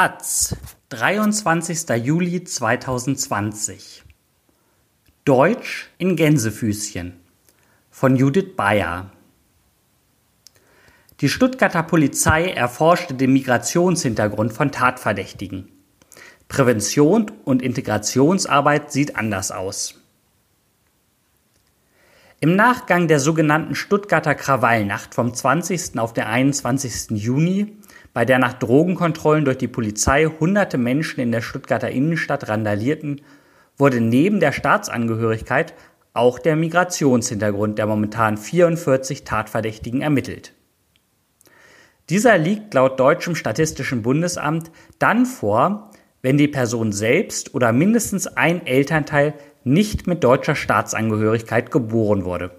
Taz, 23. Juli 2020. Deutsch in Gänsefüßchen von Judith Bayer. Die Stuttgarter Polizei erforschte den Migrationshintergrund von Tatverdächtigen. Prävention und Integrationsarbeit sieht anders aus. Im Nachgang der sogenannten Stuttgarter Krawallnacht vom 20. auf den 21. Juni bei der nach Drogenkontrollen durch die Polizei hunderte Menschen in der Stuttgarter Innenstadt randalierten, wurde neben der Staatsangehörigkeit auch der Migrationshintergrund der momentan 44 Tatverdächtigen ermittelt. Dieser liegt laut deutschem Statistischen Bundesamt dann vor, wenn die Person selbst oder mindestens ein Elternteil nicht mit deutscher Staatsangehörigkeit geboren wurde.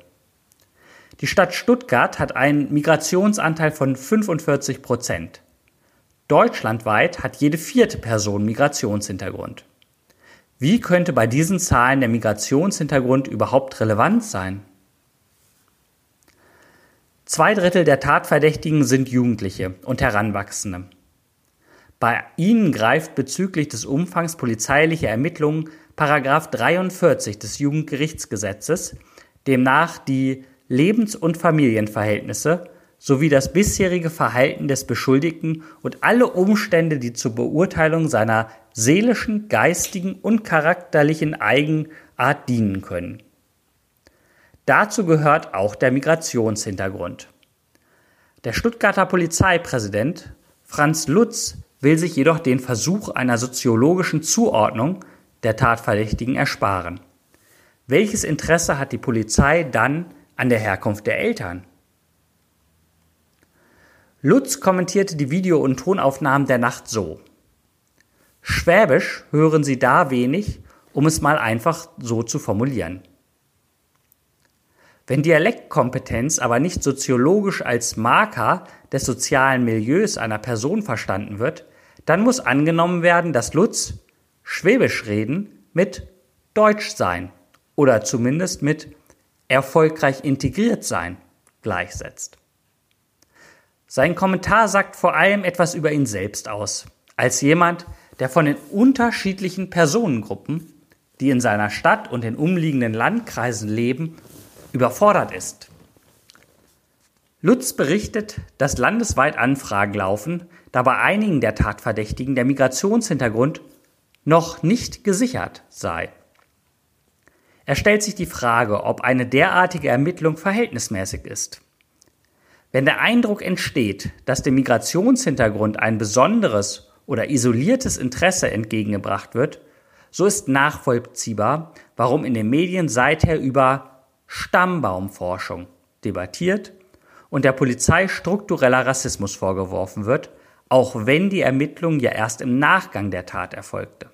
Die Stadt Stuttgart hat einen Migrationsanteil von 45 Prozent. Deutschlandweit hat jede vierte Person Migrationshintergrund. Wie könnte bei diesen Zahlen der Migrationshintergrund überhaupt relevant sein? Zwei Drittel der Tatverdächtigen sind Jugendliche und Heranwachsende. Bei ihnen greift bezüglich des Umfangs polizeilicher Ermittlungen Paragraph 43 des Jugendgerichtsgesetzes, demnach die Lebens- und Familienverhältnisse sowie das bisherige Verhalten des Beschuldigten und alle Umstände, die zur Beurteilung seiner seelischen, geistigen und charakterlichen Eigenart dienen können. Dazu gehört auch der Migrationshintergrund. Der Stuttgarter Polizeipräsident Franz Lutz will sich jedoch den Versuch einer soziologischen Zuordnung der Tatverdächtigen ersparen. Welches Interesse hat die Polizei dann an der Herkunft der Eltern. Lutz kommentierte die Video- und Tonaufnahmen der Nacht so. Schwäbisch hören Sie da wenig, um es mal einfach so zu formulieren. Wenn Dialektkompetenz aber nicht soziologisch als Marker des sozialen Milieus einer Person verstanden wird, dann muss angenommen werden, dass Lutz Schwäbisch reden mit Deutsch sein oder zumindest mit erfolgreich integriert sein gleichsetzt. Sein Kommentar sagt vor allem etwas über ihn selbst aus, als jemand, der von den unterschiedlichen Personengruppen, die in seiner Stadt und den umliegenden Landkreisen leben, überfordert ist. Lutz berichtet, dass landesweit Anfragen laufen, da bei einigen der Tatverdächtigen der Migrationshintergrund noch nicht gesichert sei. Er stellt sich die Frage, ob eine derartige Ermittlung verhältnismäßig ist. Wenn der Eindruck entsteht, dass dem Migrationshintergrund ein besonderes oder isoliertes Interesse entgegengebracht wird, so ist nachvollziehbar, warum in den Medien seither über Stammbaumforschung debattiert und der Polizei struktureller Rassismus vorgeworfen wird, auch wenn die Ermittlung ja erst im Nachgang der Tat erfolgte.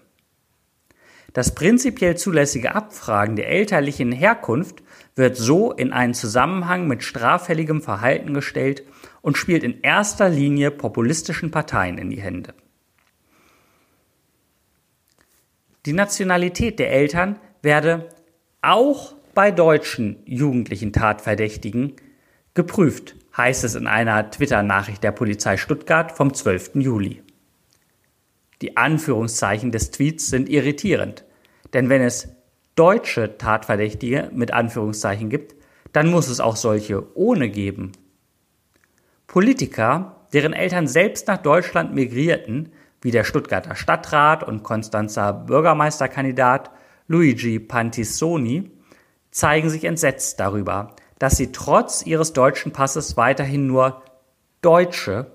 Das prinzipiell zulässige Abfragen der elterlichen Herkunft wird so in einen Zusammenhang mit straffälligem Verhalten gestellt und spielt in erster Linie populistischen Parteien in die Hände. Die Nationalität der Eltern werde auch bei deutschen jugendlichen Tatverdächtigen geprüft, heißt es in einer Twitter-Nachricht der Polizei Stuttgart vom 12. Juli. Die Anführungszeichen des Tweets sind irritierend. Denn wenn es deutsche Tatverdächtige mit Anführungszeichen gibt, dann muss es auch solche ohne geben. Politiker, deren Eltern selbst nach Deutschland migrierten, wie der Stuttgarter Stadtrat und Konstanzer Bürgermeisterkandidat Luigi Pantisoni, zeigen sich entsetzt darüber, dass sie trotz ihres deutschen Passes weiterhin nur Deutsche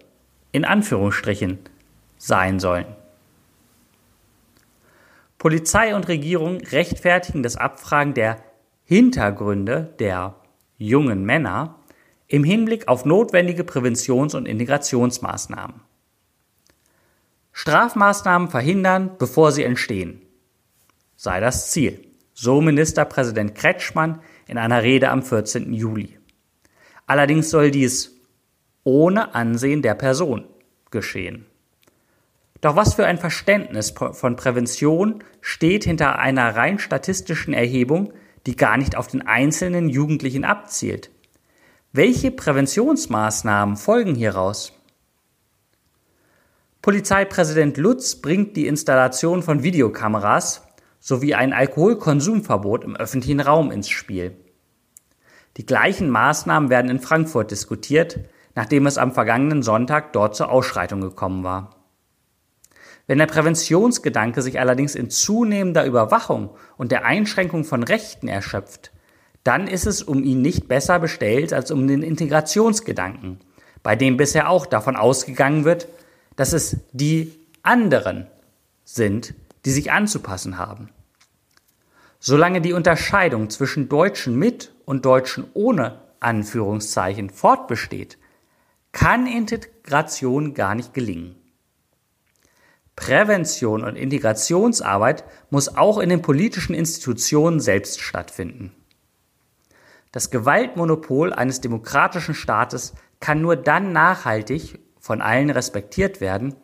in Anführungsstrichen sein sollen. Polizei und Regierung rechtfertigen das Abfragen der Hintergründe der jungen Männer im Hinblick auf notwendige Präventions- und Integrationsmaßnahmen. Strafmaßnahmen verhindern, bevor sie entstehen, sei das Ziel, so Ministerpräsident Kretschmann in einer Rede am 14. Juli. Allerdings soll dies ohne Ansehen der Person geschehen. Doch was für ein Verständnis von Prävention steht hinter einer rein statistischen Erhebung, die gar nicht auf den einzelnen Jugendlichen abzielt? Welche Präventionsmaßnahmen folgen hieraus? Polizeipräsident Lutz bringt die Installation von Videokameras sowie ein Alkoholkonsumverbot im öffentlichen Raum ins Spiel. Die gleichen Maßnahmen werden in Frankfurt diskutiert, nachdem es am vergangenen Sonntag dort zur Ausschreitung gekommen war. Wenn der Präventionsgedanke sich allerdings in zunehmender Überwachung und der Einschränkung von Rechten erschöpft, dann ist es um ihn nicht besser bestellt als um den Integrationsgedanken, bei dem bisher auch davon ausgegangen wird, dass es die anderen sind, die sich anzupassen haben. Solange die Unterscheidung zwischen Deutschen mit und Deutschen ohne Anführungszeichen fortbesteht, kann Integration gar nicht gelingen. Prävention und Integrationsarbeit muss auch in den politischen Institutionen selbst stattfinden. Das Gewaltmonopol eines demokratischen Staates kann nur dann nachhaltig von allen respektiert werden,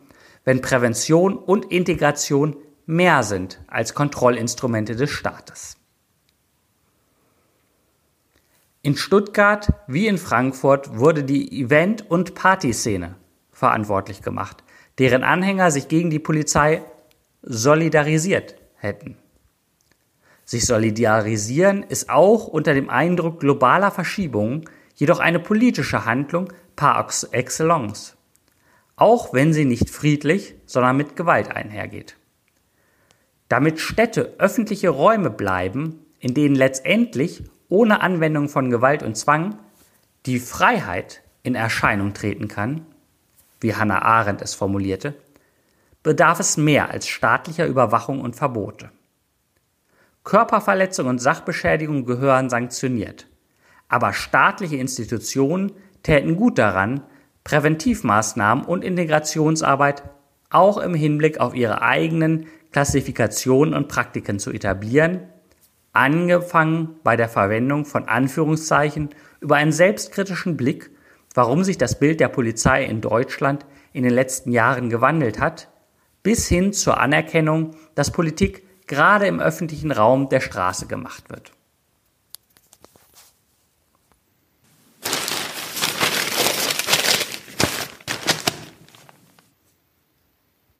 wenn Prävention und Integration mehr sind als Kontrollinstrumente des Staates. In Stuttgart wie in Frankfurt wurde die Event- und Partyszene verantwortlich gemacht, deren Anhänger sich gegen die Polizei solidarisiert hätten. Sich solidarisieren ist auch unter dem Eindruck globaler Verschiebungen jedoch eine politische Handlung par excellence, auch wenn sie nicht friedlich, sondern mit Gewalt einhergeht. Damit Städte öffentliche Räume bleiben, in denen letztendlich ohne Anwendung von Gewalt und Zwang die Freiheit in Erscheinung treten kann, wie Hannah Arendt es formulierte, bedarf es mehr als staatlicher Überwachung und Verbote. Körperverletzung und Sachbeschädigung gehören sanktioniert. Aber staatliche Institutionen täten gut daran, Präventivmaßnahmen und Integrationsarbeit auch im Hinblick auf ihre eigenen Klassifikationen und Praktiken zu etablieren, angefangen bei der Verwendung von Anführungszeichen über einen selbstkritischen Blick, warum sich das Bild der Polizei in Deutschland in den letzten Jahren gewandelt hat, bis hin zur Anerkennung, dass Politik gerade im öffentlichen Raum der Straße gemacht wird.